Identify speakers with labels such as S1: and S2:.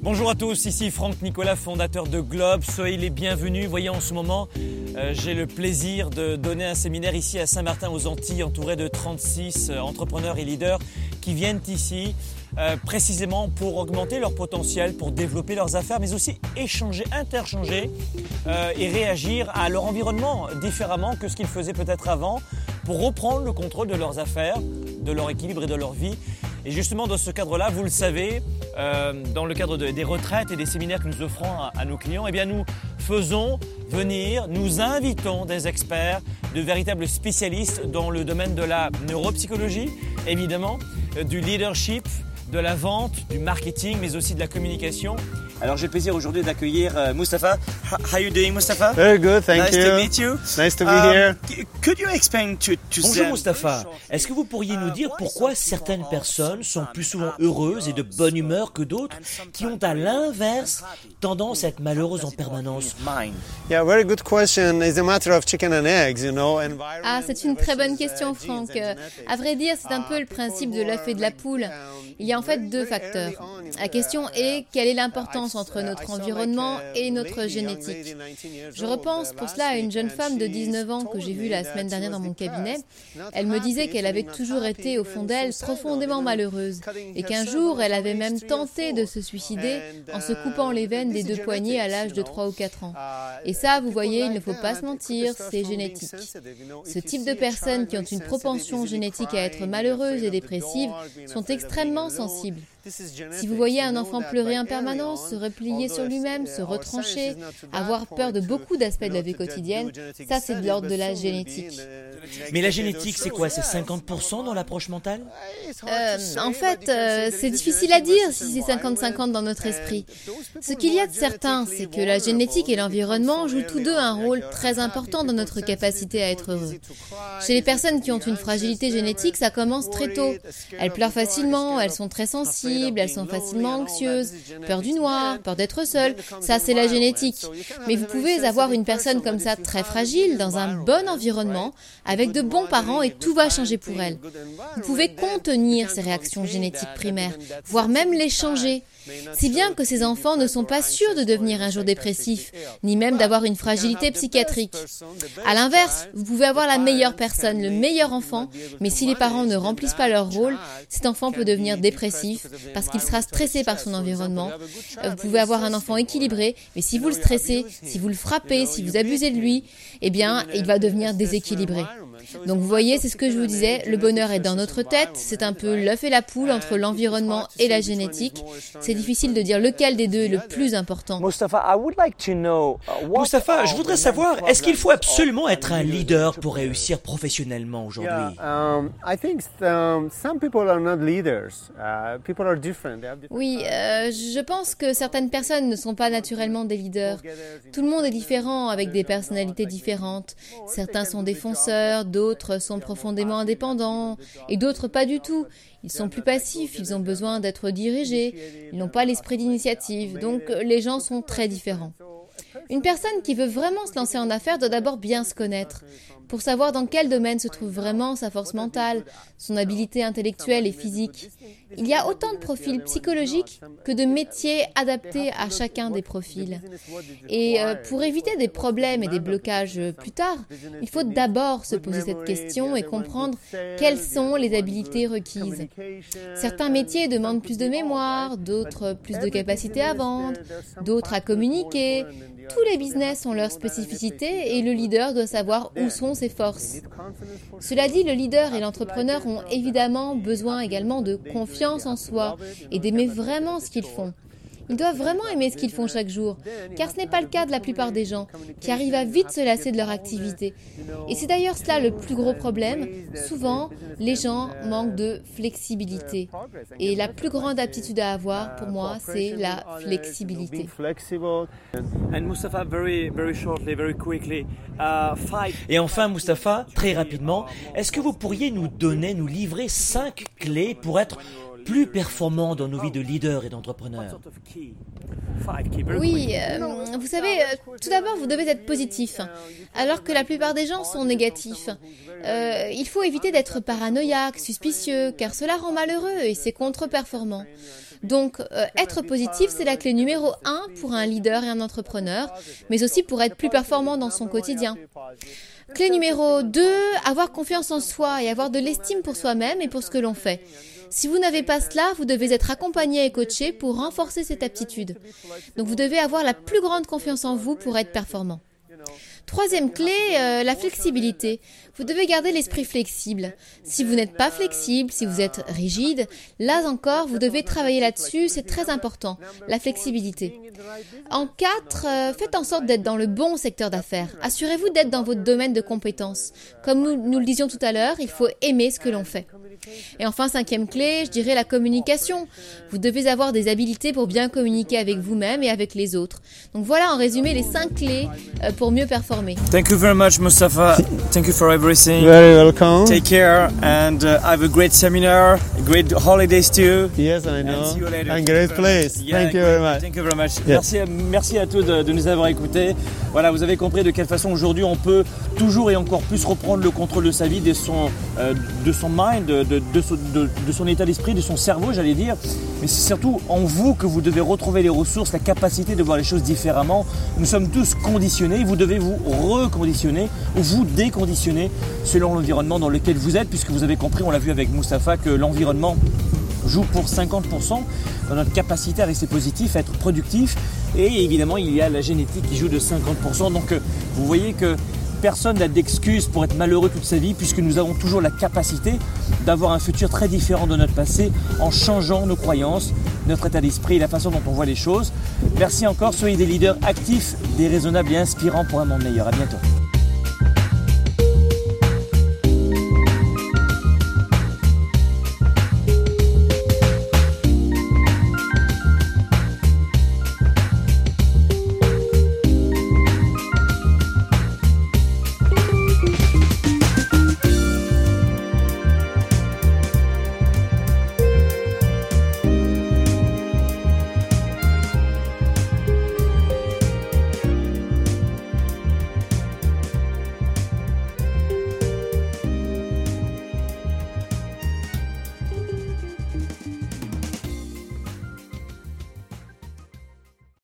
S1: Bonjour à tous, ici Franck Nicolas, fondateur de Globe. Soyez les bienvenus. Voyez, en ce moment, euh, j'ai le plaisir de donner un séminaire ici à Saint-Martin aux Antilles, entouré de 36 euh, entrepreneurs et leaders qui viennent ici euh, précisément pour augmenter leur potentiel, pour développer leurs affaires, mais aussi échanger, interchanger et réagir à leur environnement différemment que ce qu'ils faisaient peut-être avant, pour reprendre le contrôle de leurs affaires, de leur équilibre et de leur vie. Et justement, dans ce cadre-là, vous le savez, euh, dans le cadre des retraites et des séminaires que nous offrons à, nos clients, eh bien, nous faisons venir, nous invitons des experts, de véritables spécialistes dans le domaine de la neuropsychologie, évidemment, euh, du leadership, de la vente, du marketing, mais aussi de la communication. Alors j'ai le plaisir aujourd'hui d'accueillir uh, Mustafa. How are you doing, Mustafa?
S2: Very good, thank
S1: nice
S2: you.
S1: Nice to meet you.
S2: Nice to be um, here.
S1: Could you explain to, to
S3: Bonjour Mustafa. Est-ce que vous pourriez nous dire pourquoi certaines personnes sont plus souvent heureuses et de bonne humeur que d'autres, qui ont à l'inverse tendance à être malheureuses en permanence?
S2: Yeah, very good question. It's a matter of chicken and eggs, you know.
S4: Ah, c'est une très bonne question, Franck. À vrai dire, c'est un peu le principe de l'œuf et de la poule. Il y a en fait deux facteurs. La question est quelle est l'importance entre notre environnement et notre génétique? Je repense pour cela à une jeune femme de 19 ans que j'ai vue la semaine dernière dans mon cabinet. Elle me disait qu'elle avait toujours été au fond d'elle profondément malheureuse et qu'un jour elle avait même tenté de se suicider en se coupant les veines des deux poignets à l'âge de 3 ou 4 ans. Et ça, vous voyez, il ne faut pas se mentir, c'est génétique. Ce type de personnes qui ont une propension génétique à être malheureuses et dépressives sont extrêmement sensible. Si vous voyez un enfant pleurer en permanence, se replier sur lui-même, se retrancher, avoir peur de beaucoup d'aspects de la vie quotidienne, ça c'est de l'ordre de la génétique.
S3: Mais la génétique, c'est quoi? C'est 50% dans l'approche mentale?
S4: Euh, En fait, euh, c'est difficile à dire si c'est 50-50 dans notre esprit. Ce qu'il y a de certain, c'est que la génétique et l'environnement jouent tous deux un rôle très important dans notre capacité à être heureux. Chez les personnes qui ont une fragilité génétique, ça commence très tôt. Elles pleurent facilement, elles sont très sensibles, elles sont facilement anxieuses, peur du noir, peur d'être seules. Ça, c'est la génétique. Mais vous pouvez avoir une personne comme ça très fragile dans un bon environnement avec de bons parents et tout va changer pour elle. Vous pouvez contenir ces réactions génétiques primaires, voire même les changer. Si bien que ces enfants ne sont pas sûrs de devenir un jour dépressifs, ni même d'avoir une fragilité psychiatrique. À l'inverse, vous pouvez avoir la meilleure personne, le meilleur enfant, mais si les parents ne remplissent pas leur rôle, cet enfant peut devenir dépressif parce qu'il sera stressé par son environnement. Vous pouvez avoir un enfant équilibré, mais si vous le stressez, si vous le frappez, si vous abusez de lui, eh bien, il va devenir déséquilibré. Donc vous voyez, c'est ce que je vous disais, le bonheur est dans notre tête, c'est un peu l'œuf et la poule entre l'environnement et la génétique. C'est difficile de dire lequel des deux est le plus important.
S3: Mustafa, je voudrais savoir, est-ce qu'il faut absolument être un leader pour réussir professionnellement aujourd'hui?
S4: Oui, je pense que certaines personnes ne sont pas naturellement des leaders. Tout le monde est différent avec des personnalités différentes. Certains sont défenseurs, d'autres sont profondément indépendants et d'autres pas du tout. Ils sont plus passifs, ils ont besoin d'être dirigés, ils n'ont pas l'esprit d'initiative, donc les gens sont très différents. Une personne qui veut vraiment se lancer en affaires doit d'abord bien se connaître pour savoir dans quel domaine se trouve vraiment sa force mentale, son habileté intellectuelle et physique. Il y a autant de profils psychologiques que de métiers adaptés à chacun des profils. Et euh, pour éviter des problèmes et des blocages plus tard, il faut d'abord se poser cette question et comprendre quelles sont les habiletés requises. Certains métiers demandent plus de mémoire, d'autres plus de capacité à vendre, d'autres à communiquer, tous les business ont leurs spécificités et le leader doit savoir où sont Cela dit, le leader et l'entrepreneur ont évidemment besoin également de confiance en soi et d'aimer vraiment ce qu'ils font. Ils doivent vraiment aimer ce qu'ils font chaque jour, car ce n'est pas le cas de la plupart des gens, qui arrivent à vite se lasser de leur activité. Et c'est d'ailleurs cela le plus gros problème. Souvent, les gens manquent de flexibilité. Et la plus grande aptitude à avoir, pour moi, c'est la flexibilité.
S3: Et enfin, Mustafa, très rapidement, est-ce que vous pourriez nous donner, nous livrer cinq clés pour être plus performants dans nos vies de leaders et d'entrepreneurs
S4: Oui, euh, vous savez, euh, tout d'abord, vous devez être positif, alors que la plupart des gens sont négatifs. Euh, il faut éviter d'être paranoïaque, suspicieux, car cela rend malheureux et c'est contre-performant. Donc, être positif, c'est la clé numéro un pour un leader et un entrepreneur, mais aussi pour être plus performant dans son quotidien. Clé numéro 2, avoir confiance en soi et avoir de l'estime pour soi-même et pour ce que l'on fait. Si vous n'avez pas cela, vous devez être accompagné et coaché pour renforcer cette aptitude. Donc vous devez avoir la plus grande confiance en vous pour être performant. Troisième clé, euh, la flexibilité. Vous devez garder l'esprit flexible. Si vous n'êtes pas flexible, si vous êtes rigide, là encore, vous devez travailler là-dessus, c'est très important, la flexibilité. En quatre, euh, faites en sorte d'être dans le bon secteur d'affaires. Assurez-vous d'être dans votre domaine de compétences. Comme nous, le disions tout à l'heure, il faut aimer ce que l'on fait. Et enfin, cinquième clé, je dirais la communication. Vous devez avoir des habiletés pour bien communiquer avec vous-même et avec les autres. Donc voilà en résumé les cinq clés euh, pour mieux performer.
S1: Thank you very much, Mustafa. Thank you for everything.
S2: Very welcome.
S1: Take care and uh, have a great seminar, great holidays too.
S2: Yes, I know.
S1: And see you later.
S2: And great place.
S1: Yeah,
S2: Thank you very much.
S1: Thank you very much. Merci, à- merci à tous de, de nous avoir écoutés. Voilà, vous avez compris de quelle façon aujourd'hui on peut toujours et encore plus reprendre le contrôle de sa vie, de son, euh, de son mind, de, de- de son, de- de son état d'esprit, de son cerveau, j'allais dire. Mais c'est surtout en vous que vous devez retrouver les ressources, la capacité de voir les choses différemment. Nous sommes tous conditionnés. Vous devez vous reconditionner ou vous déconditionner selon l'environnement dans lequel vous êtes, puisque vous avez compris, on l'a vu avec Mustapha, que l'environnement joue pour 50% dans notre capacité à rester positif, à être productif. Et évidemment, il y a la génétique qui joue de 50%. Donc euh, vous voyez que personne n'a d'excuse pour être malheureux toute sa vie, puisque nous avons toujours la capacité d'avoir un futur très différent de notre passé en changeant nos croyances, notre état d'esprit et la façon dont on voit les choses. Merci encore, soyez des leaders actifs, déraisonnables et inspirants pour un monde meilleur. À bientôt.